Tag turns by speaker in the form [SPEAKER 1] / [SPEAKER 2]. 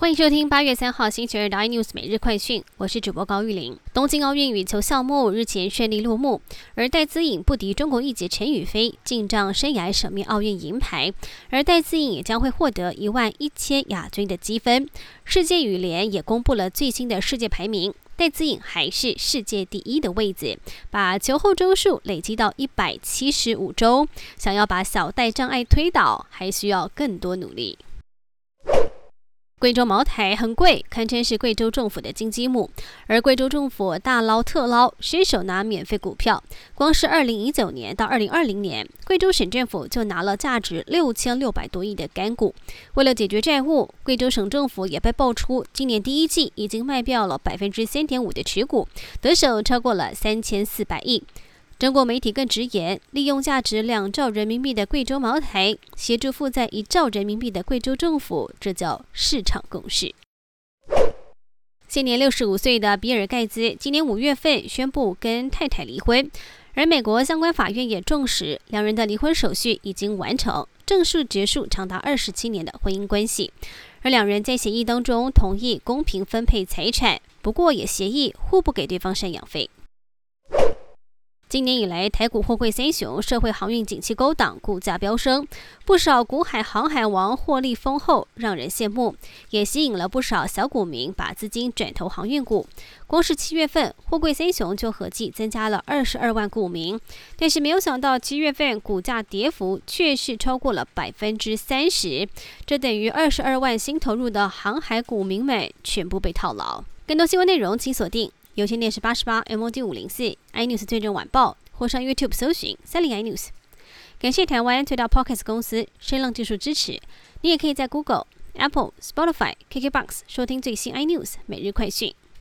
[SPEAKER 1] 欢迎收听八月三号星期二的 iNews 每日快讯，我是主播高玉玲。东京奥运羽球项目日前顺利落幕，而戴资颖不敌中国一姐陈雨菲，进账生涯首面奥运银牌，而戴资颖也将会获得一万一千亚军的积分。世界羽联也公布了最新的世界排名，戴资颖还是世界第一的位置，把球后周数累积到一百七十五周，想要把小戴障碍推倒，还需要更多努力。贵州茅台很贵，堪称是贵州政府的金鸡母。而贵州政府大捞特捞，伸手拿免费股票。光是二零一九年到二零二零年，贵州省政府就拿了价值六千六百多亿的干股。为了解决债务，贵州省政府也被爆出，今年第一季已经卖掉了百分之三点五的持股，得手超过了三千四百亿。中国媒体更直言，利用价值两兆人民币的贵州茅台，协助负债一兆人民币的贵州政府，这叫市场共识。现年六十五岁的比尔盖茨，今年五月份宣布跟太太离婚，而美国相关法院也证实，两人的离婚手续已经完成，正式结束长达二十七年的婚姻关系。而两人在协议当中同意公平分配财产，不过也协议互不给对方赡养费。今年以来，台股货柜三雄、社会航运景气勾当，股价飙升，不少股海航海王获利丰厚，让人羡慕，也吸引了不少小股民把资金转投航运股。光是七月份，货柜三雄就合计增加了二十二万股民，但是没有想到七月份股价跌幅却是超过了百分之三十，这等于二十二万新投入的航海股民们全部被套牢。更多新闻内容，请锁定。有线电视八十八 MOD 五零四 iNews 最正晚报，或上 YouTube 搜寻三零 iNews。感谢台湾最大 Podcast 公司声浪技术支持。你也可以在 Google、Apple、Spotify、KKBox 收听最新 iNews 每日快讯。